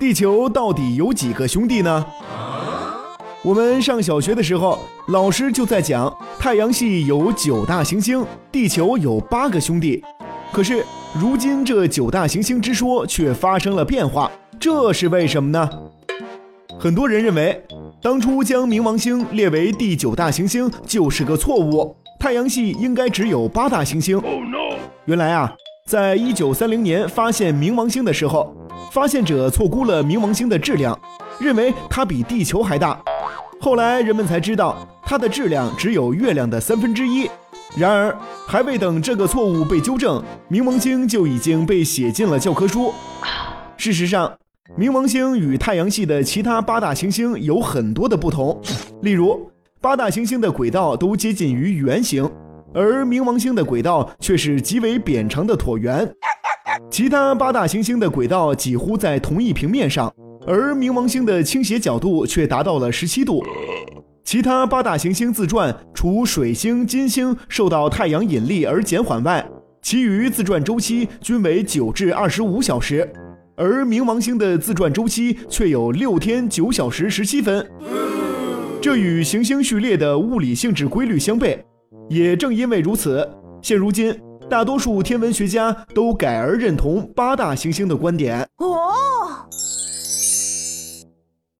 地球到底有几个兄弟呢？我们上小学的时候，老师就在讲太阳系有九大行星，地球有八个兄弟。可是如今这九大行星之说却发生了变化，这是为什么呢？很多人认为，当初将冥王星列为第九大行星就是个错误，太阳系应该只有八大行星。原来啊，在一九三零年发现冥王星的时候，发现者错估了冥王星的质量，认为它比地球还大。后来人们才知道，它的质量只有月亮的三分之一。然而，还未等这个错误被纠正，冥王星就已经被写进了教科书。事实上，冥王星与太阳系的其他八大行星有很多的不同。例如，八大行星的轨道都接近于圆形，而冥王星的轨道却是极为扁长的椭圆。其他八大行星的轨道几乎在同一平面上。而冥王星的倾斜角度却达到了十七度。其他八大行星自转，除水星、金星受到太阳引力而减缓外，其余自转周期均为九至二十五小时，而冥王星的自转周期却有六天九小时十七分。这与行星序列的物理性质规律相悖。也正因为如此，现如今大多数天文学家都改而认同八大行星的观点。